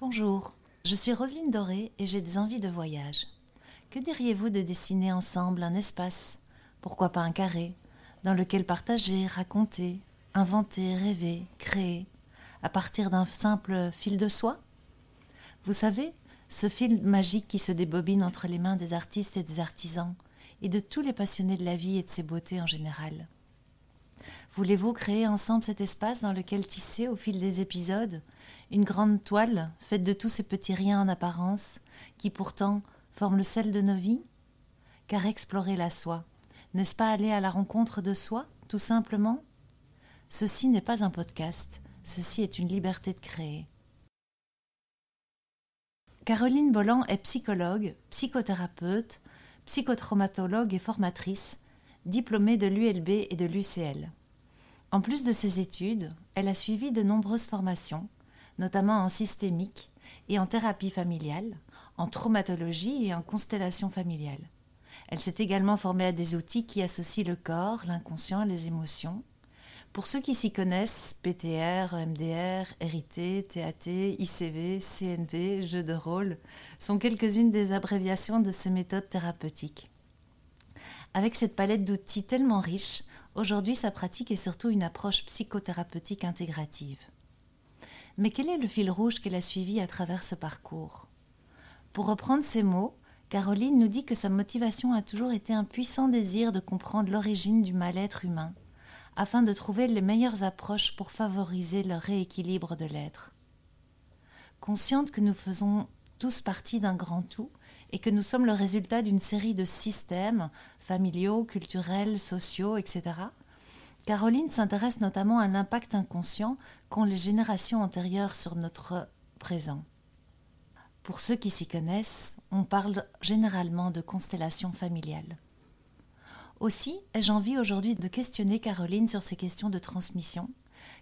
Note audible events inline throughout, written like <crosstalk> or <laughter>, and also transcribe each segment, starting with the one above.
Bonjour, je suis Roselyne Doré et j'ai des envies de voyage. Que diriez-vous de dessiner ensemble un espace, pourquoi pas un carré, dans lequel partager, raconter, inventer, rêver, créer, à partir d'un simple fil de soie? Vous savez, ce fil magique qui se débobine entre les mains des artistes et des artisans, et de tous les passionnés de la vie et de ses beautés en général. Voulez-vous créer ensemble cet espace dans lequel tisser au fil des épisodes une grande toile faite de tous ces petits riens en apparence qui pourtant forment le sel de nos vies? Car explorer la soi, n'est-ce pas aller à la rencontre de soi, tout simplement? Ceci n'est pas un podcast, ceci est une liberté de créer. Caroline Bolland est psychologue, psychothérapeute, psychotraumatologue et formatrice, diplômée de l'ULB et de l'UCL. En plus de ses études, elle a suivi de nombreuses formations, notamment en systémique et en thérapie familiale, en traumatologie et en constellation familiale. Elle s'est également formée à des outils qui associent le corps, l'inconscient et les émotions. Pour ceux qui s'y connaissent, PTR, MDR, RIT, TAT, ICV, CNV, jeux de rôle sont quelques-unes des abréviations de ces méthodes thérapeutiques. Avec cette palette d'outils tellement riche, aujourd'hui sa pratique est surtout une approche psychothérapeutique intégrative. Mais quel est le fil rouge qu'elle a suivi à travers ce parcours? Pour reprendre ces mots, Caroline nous dit que sa motivation a toujours été un puissant désir de comprendre l'origine du mal-être humain, afin de trouver les meilleures approches pour favoriser le rééquilibre de l'être. Consciente que nous faisons tous partie d'un grand tout, et que nous sommes le résultat d'une série de systèmes familiaux, culturels, sociaux, etc., Caroline s'intéresse notamment à l'impact inconscient qu'ont les générations antérieures sur notre présent. Pour ceux qui s'y connaissent, on parle généralement de constellation familiale. Aussi ai-je envie aujourd'hui de questionner Caroline sur ces questions de transmission,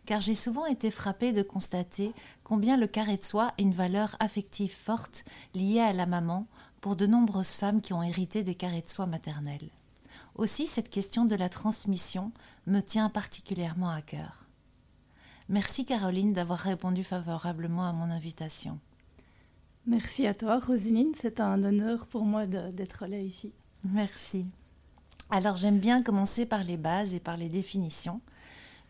car j'ai souvent été frappée de constater combien le carré de soi a une valeur affective forte liée à la maman pour de nombreuses femmes qui ont hérité des carrés de soie maternels. Aussi, cette question de la transmission me tient particulièrement à cœur. Merci Caroline d'avoir répondu favorablement à mon invitation. Merci à toi Roselyne, c'est un honneur pour moi d'être là ici. Merci. Alors j'aime bien commencer par les bases et par les définitions.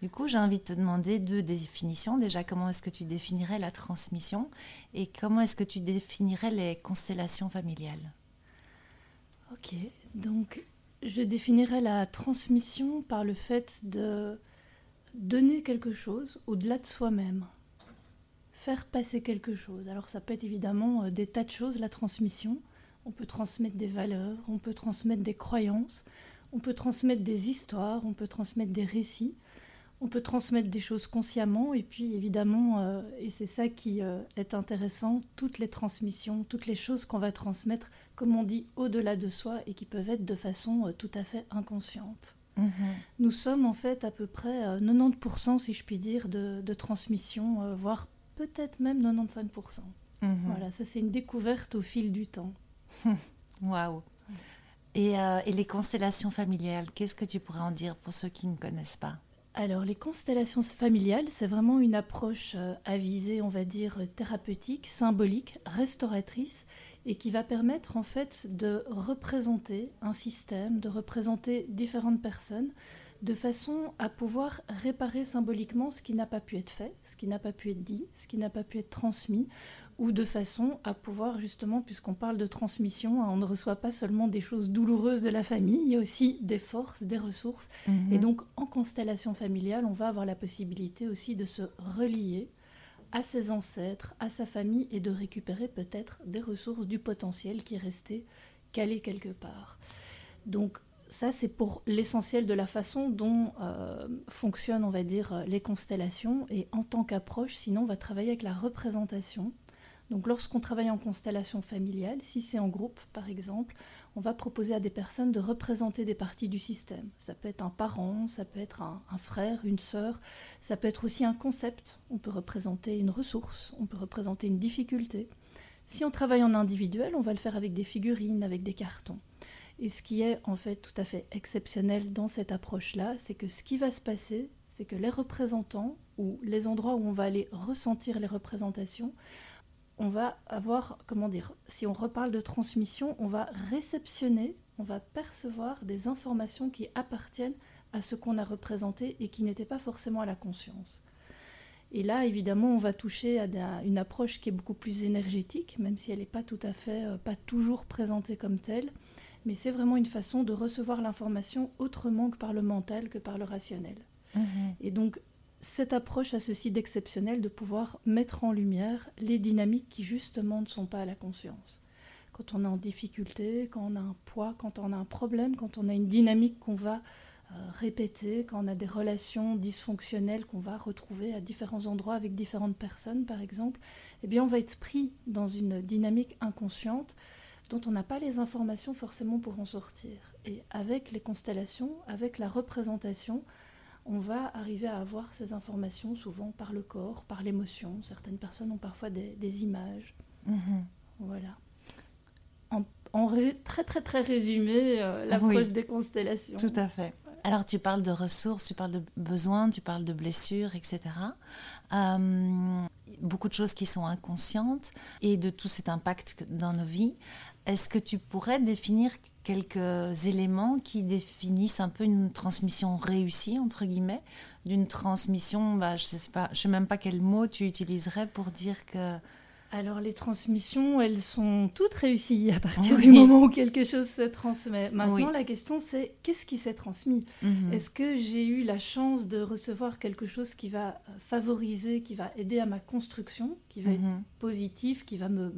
Du coup, j'ai envie de te demander deux définitions. Déjà, comment est-ce que tu définirais la transmission et comment est-ce que tu définirais les constellations familiales? Ok, donc je définirais la transmission par le fait de donner quelque chose au-delà de soi-même, faire passer quelque chose. Alors ça peut être évidemment euh, des tas de choses, la transmission. On peut transmettre des valeurs, on peut transmettre des croyances, on peut transmettre des histoires, on peut transmettre des récits on peut transmettre des choses consciemment et puis évidemment, euh, et c'est ça qui euh, est intéressant, toutes les transmissions, toutes les choses qu'on va transmettre, comme on dit, au-delà de soi et qui peuvent être de façon euh, tout à fait inconsciente. Mhm. Nous sommes en fait à peu près 90%, si je puis dire, de, transmission, voire peut-être même 95%. Mhm. Voilà, ça c'est une découverte au fil du temps. <laughs> Waouh et les constellations familiales, qu'est-ce que tu pourrais en dire pour ceux qui ne connaissent pas? Alors, les constellations familiales, c'est vraiment une approche euh, à visée, on va dire, thérapeutique, symbolique, restauratrice, et qui va permettre en fait de représenter un système, de représenter différentes personnes, de façon à pouvoir réparer symboliquement ce qui n'a pas pu être fait, ce qui n'a pas pu être dit, ce qui n'a pas pu être transmis, ou de façon à pouvoir justement, puisqu'on parle de transmission, hein, on ne reçoit pas seulement des choses douloureuses de la famille, il y a aussi des forces, des ressources. Et mhm. donc en constellation familiale, on va avoir la possibilité aussi de se relier à ses ancêtres, à sa famille et de récupérer peut-être des ressources du potentiel qui est resté calé quelque part. Donc ça, c'est pour l'essentiel de la façon dont euh, fonctionnent, on va dire, les constellations. Et en tant qu'approche, sinon, on va travailler avec la représentation donc lorsqu'on travaille en constellation familiale, si c'est en groupe par exemple, on va proposer à des personnes de représenter des parties du système. Ça peut être un parent, ça peut être un, frère, une sœur, ça peut être aussi un concept. On peut représenter une ressource, on peut représenter une difficulté. Si on travaille en individuel, on va le faire avec des figurines, avec des cartons. Et ce qui est en fait tout à fait exceptionnel dans cette approche-là, c'est que ce qui va se passer, c'est que les représentants ou les endroits où on va aller ressentir les représentations on va avoir, comment dire, si on reparle de transmission, on va réceptionner, on va percevoir des informations qui appartiennent à ce qu'on a représenté et qui n'étaient pas forcément à la conscience. Et là, évidemment, on va toucher à une approche qui est beaucoup plus énergétique, même si elle n'est pas tout à fait, euh, pas toujours présentée comme telle. Mais c'est vraiment une façon de recevoir l'information autrement que par le mental, que par le rationnel. Mhm. Et donc, cette approche a ceci d'exceptionnel de pouvoir mettre en lumière les dynamiques qui justement ne sont pas à la conscience. Quand on est en difficulté, quand on a un poids, quand on a un problème, quand on a une dynamique qu'on va euh, répéter, quand on a des relations dysfonctionnelles qu'on va retrouver à différents endroits avec différentes personnes, par exemple, eh bien, on va être pris dans une dynamique inconsciente dont on n'a pas les informations forcément pour en sortir. Et avec les constellations, avec la représentation, on va arriver à avoir ces informations souvent par le corps, par l'émotion. Certaines personnes ont parfois des, images. Mhm. Voilà. En, très très très résumé, euh, l'approche des constellations. Tout à fait. Alors tu parles de ressources, tu parles de besoins, tu parles de blessures, etc. Euh, beaucoup de choses qui sont inconscientes et de tout cet impact dans nos vies. Est-ce que tu pourrais définir quelques éléments qui définissent un peu une transmission réussie, entre guillemets, d'une transmission, bah, je ne sais, même pas quel mot tu utiliserais pour dire que alors les transmissions, elles sont toutes réussies à partir du moment où quelque chose se transmet. Maintenant, la question c'est qu'est-ce qui s'est transmis? Mhm. Est-ce que j'ai eu la chance de recevoir quelque chose qui va favoriser, qui va aider à ma construction, qui va être mhm. positif, qui va me,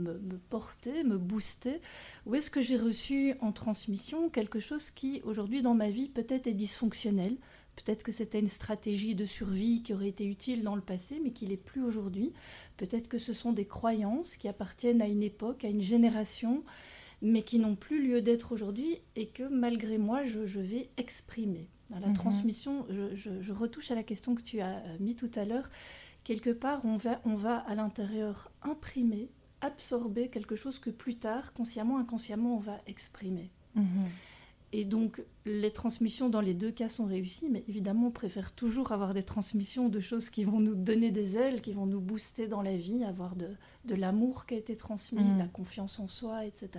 porter, me booster? Ou est-ce que j'ai reçu en transmission quelque chose qui aujourd'hui dans ma vie peut-être est dysfonctionnel Peut-être que c'était une stratégie de survie qui aurait été utile dans le passé, mais qui l'est plus aujourd'hui. Peut-être que ce sont des croyances qui appartiennent à une époque, à une génération, mais qui n'ont plus lieu d'être aujourd'hui et que malgré moi, je, vais exprimer. la mhm. transmission, je, retouche à la question que tu as euh, mis tout à l'heure. Quelque part, on va, on va à l'intérieur imprimer, absorber quelque chose que plus tard, consciemment, inconsciemment, on va exprimer. Mhm. Et donc, les transmissions dans les deux cas sont réussies, mais évidemment, on préfère toujours avoir des transmissions de choses qui vont nous donner des ailes, qui vont nous booster dans la vie, avoir de, de l'amour qui a été transmis, mm. la confiance en soi, etc.,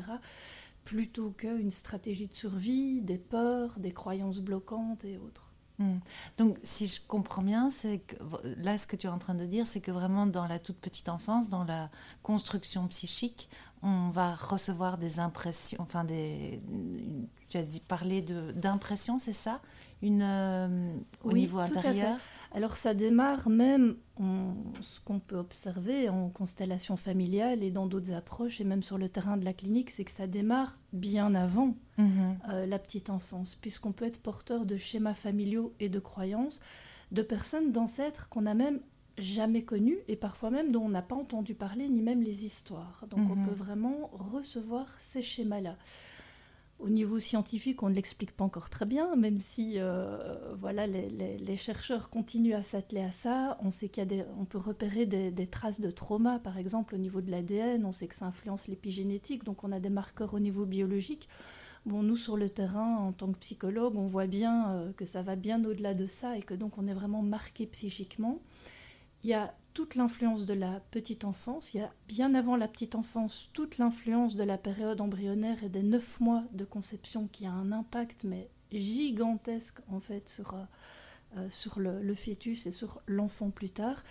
plutôt qu'une stratégie de survie, des peurs, des croyances bloquantes et autres. Mm. Donc, si je comprends bien, c'est que là, ce que tu es en train de dire, c'est que vraiment dans la toute petite enfance, dans la construction psychique, on va recevoir des impressions, enfin des, tu as dit parler d'impression, c'est ça? Une, euh, au niveau intérieur? Alors ça démarre même, ce qu'on peut observer en constellation familiale et dans d'autres approches, et même sur le terrain de la clinique, c'est que ça démarre bien avant mhm. euh, la petite enfance, puisqu'on peut être porteur de schémas familiaux et de croyances, de personnes, d'ancêtres qu'on a même jamais connus et parfois même dont on n'a pas entendu parler ni même les histoires. Donc on mhm. peut vraiment recevoir ces schémas-là. Au niveau scientifique, on ne l'explique pas encore très bien, même si euh, voilà, les, chercheurs continuent à s'atteler à ça. On sait qu'il des, on peut repérer des, traces de trauma, par exemple, au niveau de l'ADN. On sait que ça influence l'épigénétique, donc on a des marqueurs au niveau biologique. Bon, nous, sur le terrain, en tant que psychologue, on voit bien euh, que ça va bien au-delà de ça et que donc on est vraiment marqué psychiquement. Il y a toute l'influence de la petite enfance, il y a bien avant la petite enfance toute l'influence de la période embryonnaire et des neuf mois de conception qui a un impact mais gigantesque en fait sur, euh, euh, sur le, fœtus et sur l'enfant plus tard.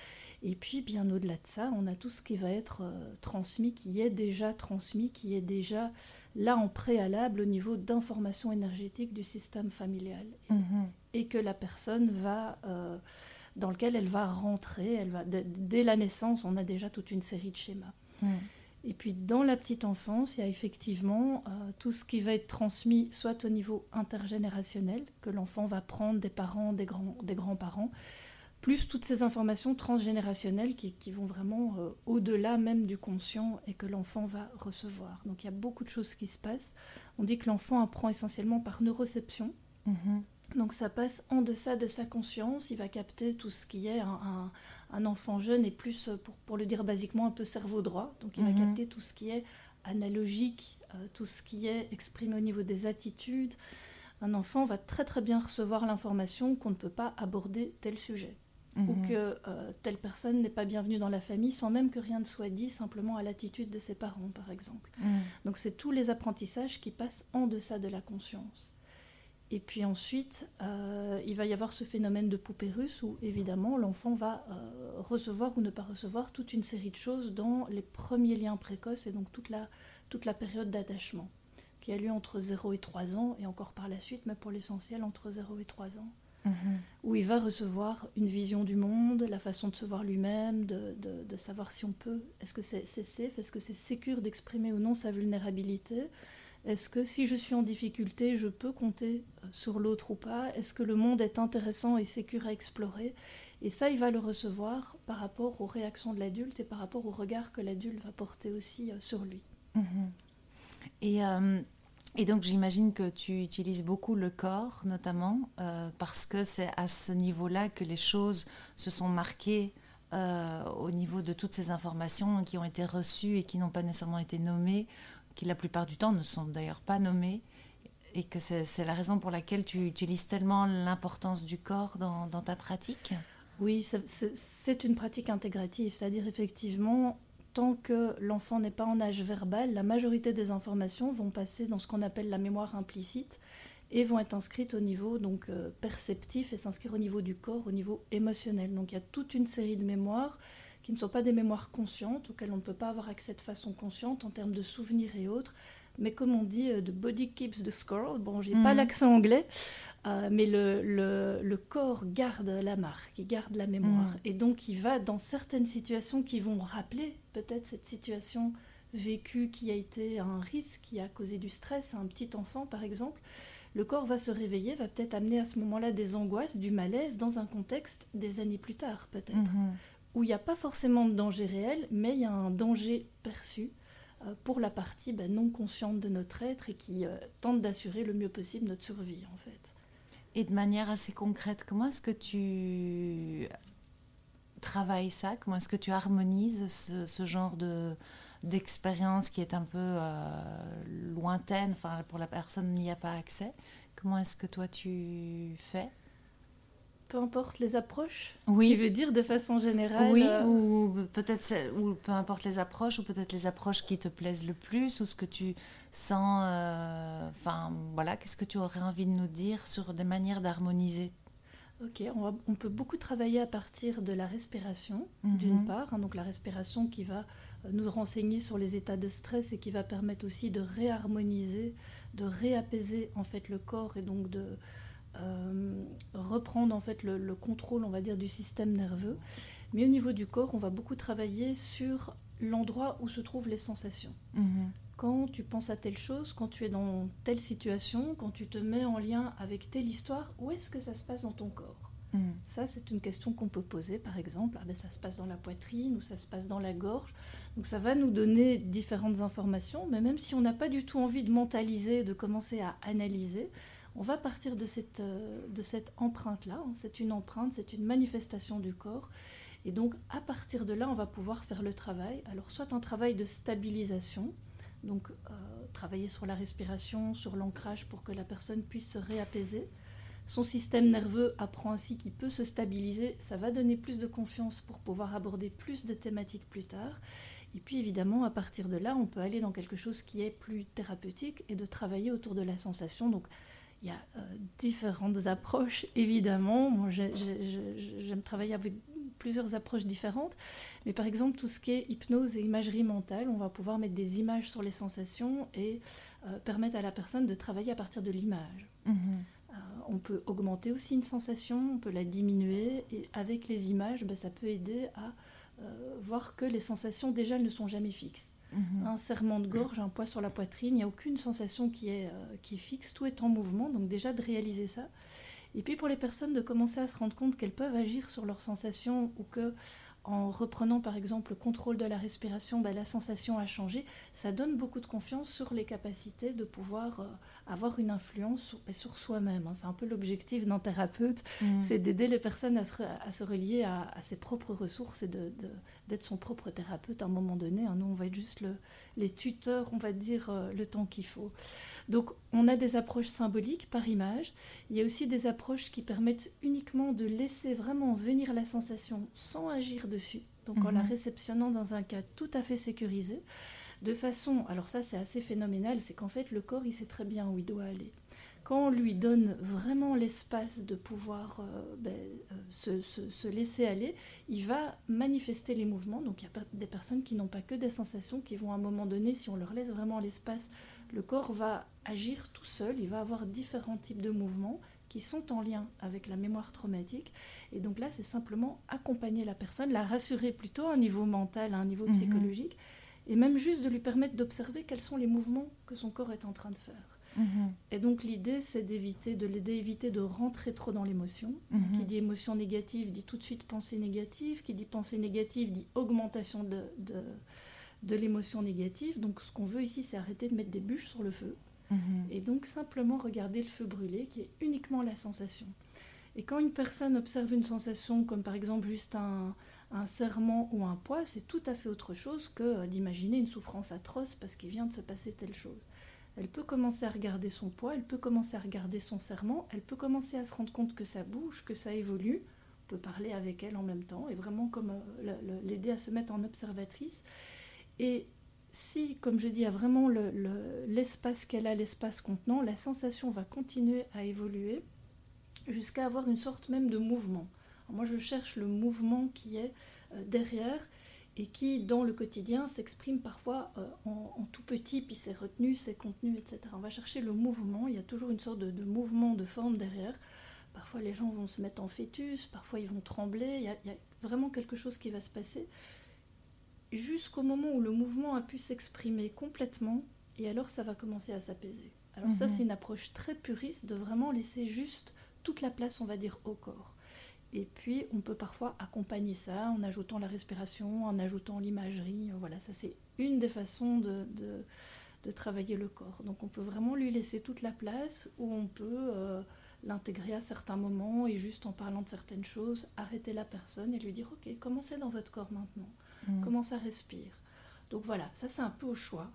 Et puis bien au-delà de ça, on a tout ce qui va être euh, transmis, qui est déjà transmis, qui est déjà là en préalable au niveau d'information énergétique du système familial. Mm-hmm. Et que la personne va dans lequel elle va rentrer. Elle va, dès la naissance, on a déjà toute une série de schémas. Hmm. Et puis dans la petite enfance, il y a effectivement euh, tout ce qui va être transmis, soit au niveau intergénérationnel, que l'enfant va prendre des parents, des, grands, des grands-parents, plus toutes ces informations transgénérationnelles qui, vont vraiment euh, au-delà même du conscient et que l'enfant va recevoir. Donc il y a beaucoup de choses qui se passent. On dit que l'enfant apprend essentiellement par neuroception. Mm-hmm. Donc ça passe en deçà de sa conscience, il va capter tout ce qui est un, enfant jeune et plus, pour, le dire basiquement, un peu cerveau droit. Donc il va mhm. capter tout ce qui est analogique, euh, tout ce qui est exprimé au niveau des attitudes. Un enfant va très très bien recevoir l'information qu'on ne peut pas aborder tel sujet. ou mhm. que euh, telle personne n'est pas bienvenue dans la famille sans même que rien ne soit dit, simplement à l'attitude de ses parents, par exemple. Mhm. Donc c'est tous les apprentissages qui passent en deçà de la conscience. Et puis ensuite, euh, il va y avoir ce phénomène de poupée russe où évidemment l'enfant va euh, recevoir ou ne pas recevoir toute une série de choses dans les premiers liens précoces et donc toute la, toute la période d'attachement qui a lieu entre 0 et 3 ans et encore par la suite, mais pour l'essentiel entre 0 et 3 ans. Mhm. où il va recevoir une vision du monde, la façon de se voir lui-même, de, de, savoir si on peut, est-ce que c'est safe, est-ce que c'est sécure d'exprimer ou non sa vulnérabilité, est-ce que si je suis en difficulté, je peux compter euh, sur l'autre ou pas, est-ce que le monde est intéressant et sécure à explorer, et ça, il va le recevoir par rapport aux réactions de l'adulte et par rapport au regard que l'adulte va porter aussi euh, sur lui. Mhm. Et euh, et donc j'imagine que tu utilises beaucoup le corps notamment parce que c'est à ce niveau-là que les choses se sont marquées au niveau de toutes ces informations qui ont été reçues et qui n'ont pas nécessairement été nommées, qui la plupart du temps ne sont d'ailleurs pas nommées, et que c'est la raison pour laquelle tu utilises tellement l'importance du corps dans, dans ta pratique? Oui, c'est une pratique intégrative, c'est-à-dire effectivement tant que l'enfant n'est pas en âge verbal, la majorité des informations vont passer dans ce qu'on appelle la mémoire implicite et vont être inscrites au niveau donc euh, perceptif et s'inscrire au niveau du corps, au niveau émotionnel. Donc il y a toute une série de mémoires qui ne sont pas des mémoires conscientes, auxquelles on ne peut pas avoir accès de façon consciente en termes de souvenirs et autres, mais comme on dit, euh, the body keeps the score. Bon, j'ai pas mhm. l'accent anglais, euh, mais le, le, corps garde la marque, il garde la mémoire. Mhm. Et donc, il va dans certaines situations qui vont rappeler peut-être cette situation vécue qui a été un risque, qui a causé du stress à un petit enfant, par exemple. Le corps va se réveiller, va peut-être amener à ce moment-là des angoisses, du malaise, dans un contexte des années plus tard, peut-être, mhm. Où il n'y a pas forcément de danger réel, mais il y a un danger perçu euh, pour la partie ben, non consciente de notre être et qui euh, tente d'assurer le mieux possible notre survie en fait. Et de manière assez concrète, comment est-ce que tu travailles ça? Comment est-ce que tu harmonises ce, genre de d'expérience qui est un peu euh, lointaine, enfin pour la personne n'y a pas accès. Comment est-ce que toi tu fais? Peu importe les approches Oui. Tu veux dire de façon générale Oui, euh, ou peut-être ou peu importe les approches, ou peut-être les approches qui te plaisent le plus, ou ce que tu sens. Euh, enfin, voilà, qu'est-ce que tu aurais envie de nous dire sur des manières d'harmoniser? Ok, on, on, peut beaucoup travailler à partir de la respiration, mhm. d'une part, hein, donc la respiration qui va euh, nous renseigner sur les états de stress et qui va permettre aussi de réharmoniser, de réapaiser en fait le corps et donc de euh, reprendre en fait le, contrôle, on va dire, du système nerveux. Mais au niveau du corps, on va beaucoup travailler sur l'endroit où se trouvent les sensations. Mhm. Quand tu penses à telle chose, quand tu es dans telle situation, quand tu te mets en lien avec telle histoire, où est-ce que ça se passe dans ton corps? Mhm. Ça, c'est une question qu'on peut poser, par exemple. Ah ben, ça se passe dans la poitrine ou ça se passe dans la gorge. Donc ça va nous donner différentes informations, mais même si on n'a pas du tout envie de mentaliser, de commencer à analyser, on va partir de cette, euh, empreinte-là. Hein. C'est une empreinte, c'est une manifestation du corps. Et donc, à partir de là, on va pouvoir faire le travail. Alors, soit un travail de stabilisation, donc euh, travailler sur la respiration, sur l'ancrage pour que la personne puisse se réapaiser. Son système nerveux apprend ainsi qu'il peut se stabiliser. Ça va donner plus de confiance pour pouvoir aborder plus de thématiques plus tard. Et puis évidemment, à partir de là, on peut aller dans quelque chose qui est plus thérapeutique et de travailler autour de la sensation. Donc il y a euh, différentes approches, évidemment. Moi, j'aime travailler avec plusieurs approches différentes. Mais par exemple, tout ce qui est hypnose et imagerie mentale, on va pouvoir mettre des images sur les sensations et euh, permettre à la personne de travailler à partir de l'image. Mhm. Euh, on peut augmenter aussi une sensation, on peut la diminuer. Et avec les images, ben, ça peut aider à voir que les sensations, déjà, elles ne sont jamais fixes. Mhm. Un serrement de gorge, un poids sur la poitrine, il n'y a aucune sensation qui est, euh, qui est fixe, tout est en mouvement, donc déjà de réaliser ça. Et puis pour les personnes de commencer à se rendre compte qu'elles peuvent agir sur leurs sensations ou que en reprenant par exemple le contrôle de la respiration, bah, la sensation a changé, ça donne beaucoup de confiance sur les capacités de pouvoir euh, avoir une influence sur, bah, sur soi-même. Hein. C'est un peu l'objectif d'un thérapeute, mhm. c'est d'aider les personnes à se, à se relier à, à, ses propres ressources et de, d'être son propre thérapeute à un moment donné. Hein. Nous, on va être juste les tuteurs, on va dire euh, le temps qu'il faut. Donc, on a des approches symboliques par image. Il y a aussi des approches qui permettent uniquement de laisser vraiment venir la sensation sans agir dessus. Donc, en la mhm. réceptionnant dans un cas tout à fait sécurisé. De façon, alors ça c'est assez phénoménal, c'est qu'en fait le corps il sait très bien où il doit aller quand on lui donne vraiment l'espace de pouvoir euh, ben, euh, se, laisser aller, il va manifester les mouvements. Donc il y a des personnes qui n'ont pas que des sensations, qui vont à un moment donné, si on leur laisse vraiment l'espace, le corps va agir tout seul, il va avoir différents types de mouvements qui sont en lien avec la mémoire traumatique. Et donc là, c'est simplement accompagner la personne, la rassurer plutôt à un niveau mental, à un niveau mhm. psychologique, et même juste de lui permettre d'observer quels sont les mouvements que son corps est en train de faire. Mhm. Et donc l'idée, c'est d'éviter, de l'aider à éviter de rentrer trop dans l'émotion. Mhm. Qui dit émotion négative dit tout de suite pensée négative. Qui dit pensée négative dit augmentation de, de, de l'émotion négative. Donc ce qu'on veut ici, c'est arrêter de mettre des bûches sur le feu. Mhm. Et donc simplement regarder le feu brûler, qui est uniquement la sensation. Et quand une personne observe une sensation, comme par exemple juste un, un serment ou un poids, c'est tout à fait autre chose que d'imaginer une souffrance atroce parce qu'il vient de se passer telle chose. Elle peut commencer à regarder son poids, elle peut commencer à regarder son serment, elle peut commencer à se rendre compte que ça bouge, que ça évolue. On peut parler avec elle en même temps et vraiment comme euh, l'aider à se mettre en observatrice. Et si, comme je dis, il a vraiment l'espace qu'elle a, l'espace contenant, la sensation va continuer à évoluer jusqu'à avoir une sorte même de mouvement. moi, je cherche le mouvement qui est euh, derrière et qui, dans le quotidien, s'exprime parfois euh, en, tout petit, puis c'est retenu, c'est contenu, etc. On va chercher le mouvement, il y a toujours une sorte de, mouvement, de forme derrière. Parfois, les gens vont se mettre en fœtus, parfois, ils vont trembler, il y, a, vraiment quelque chose qui va se passer, jusqu'au moment où le mouvement a pu s'exprimer complètement, et alors ça va commencer à s'apaiser. Alors ça, mhm. c'est une approche très puriste de vraiment laisser juste toute la place, on va dire, au corps. Et puis, on peut parfois accompagner ça en ajoutant la respiration, en ajoutant l'imagerie. Voilà, ça c'est une des façons de, de, travailler le corps. Donc, on peut vraiment lui laisser toute la place ou on peut euh, l'intégrer à certains moments et juste en parlant de certaines choses, arrêter la personne et lui dire Ok, comment c'est dans votre corps maintenant? Mmh. Comment ça respire? Donc voilà, ça c'est un peu au choix.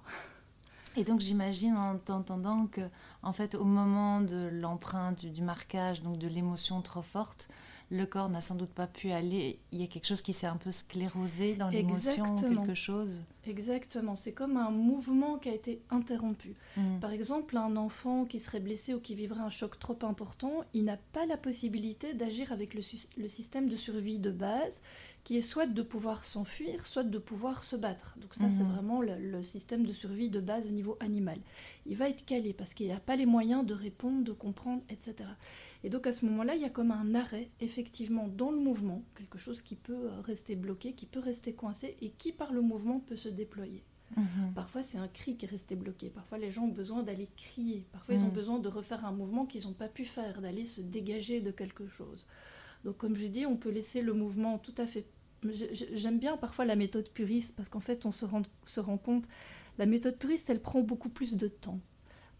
Et donc j'imagine en t'entendant que, en fait, au moment de l'empreinte, du marquage, donc de l'émotion trop forte, le corps n'a sans doute pas pu aller. Il y a quelque chose qui s'est un peu sclérosé dans l'émotion, quelque chose. Exactement, c'est comme un mouvement qui a été interrompu. Mm. Par exemple, un enfant qui serait blessé ou qui vivrait un choc trop important, il n'a pas la possibilité d'agir avec le, le, système de survie de base, qui est soit de pouvoir s'enfuir, soit de pouvoir se battre. Donc ça, c'est mm-hmm. vraiment le, le, système de survie de base au niveau animal. Il va être calé parce qu'il n'a pas les moyens de répondre, de comprendre, etc. Et donc à ce moment-là, il y a comme un arrêt, effectivement, dans le mouvement, quelque chose qui peut euh, rester bloqué, qui peut rester coincé et qui, par le mouvement, peut se déployer. Mhm. Parfois, c'est un cri qui est resté bloqué. Parfois, les gens ont besoin d'aller crier. Parfois, ils ont mhm. besoin de refaire un mouvement qu'ils n'ont pas pu faire, d'aller se dégager de quelque chose. Donc, comme je dis, on peut laisser le mouvement tout à fait. J'aime bien parfois la méthode puriste parce qu'en fait, on se rend, se rend compte. La méthode puriste, elle prend beaucoup plus de temps.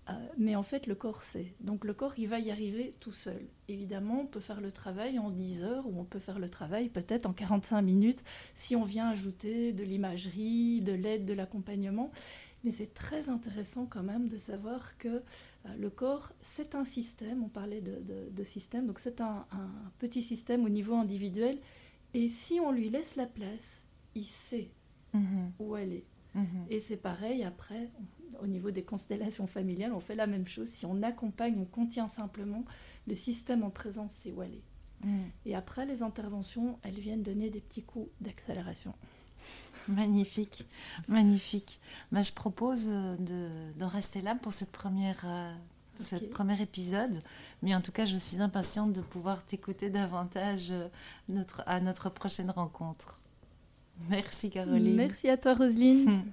Euh, mais en fait, le corps sait. Donc le corps, il va y arriver tout seul. Évidemment, on peut faire le travail en 10 heures ou on peut faire le travail peut-être en 45 minutes si on vient ajouter de l'imagerie, de l'aide, de l'accompagnement. Mais c'est très intéressant quand même de savoir que euh, le corps, c'est un système, on parlait de, système, donc c'est un, petit système au niveau individuel. Et si on lui laisse la place, il sait mhm. où elle est. Mhm. Et c'est pareil après, au niveau des constellations familiales, on fait la même chose. Si on accompagne, on contient simplement, le système en présence, c'est où elle est. Mm. Et après, les interventions, elles viennent donner des petits coups d'accélération. Magnifique, magnifique. Ben, je propose de, de, rester là pour cette première, euh, cette premier épisode. Mais en tout cas, je suis impatiente de pouvoir t'écouter davantage euh, notre, à notre prochaine rencontre. Merci Caroline. Merci à toi Roselyne. <laughs>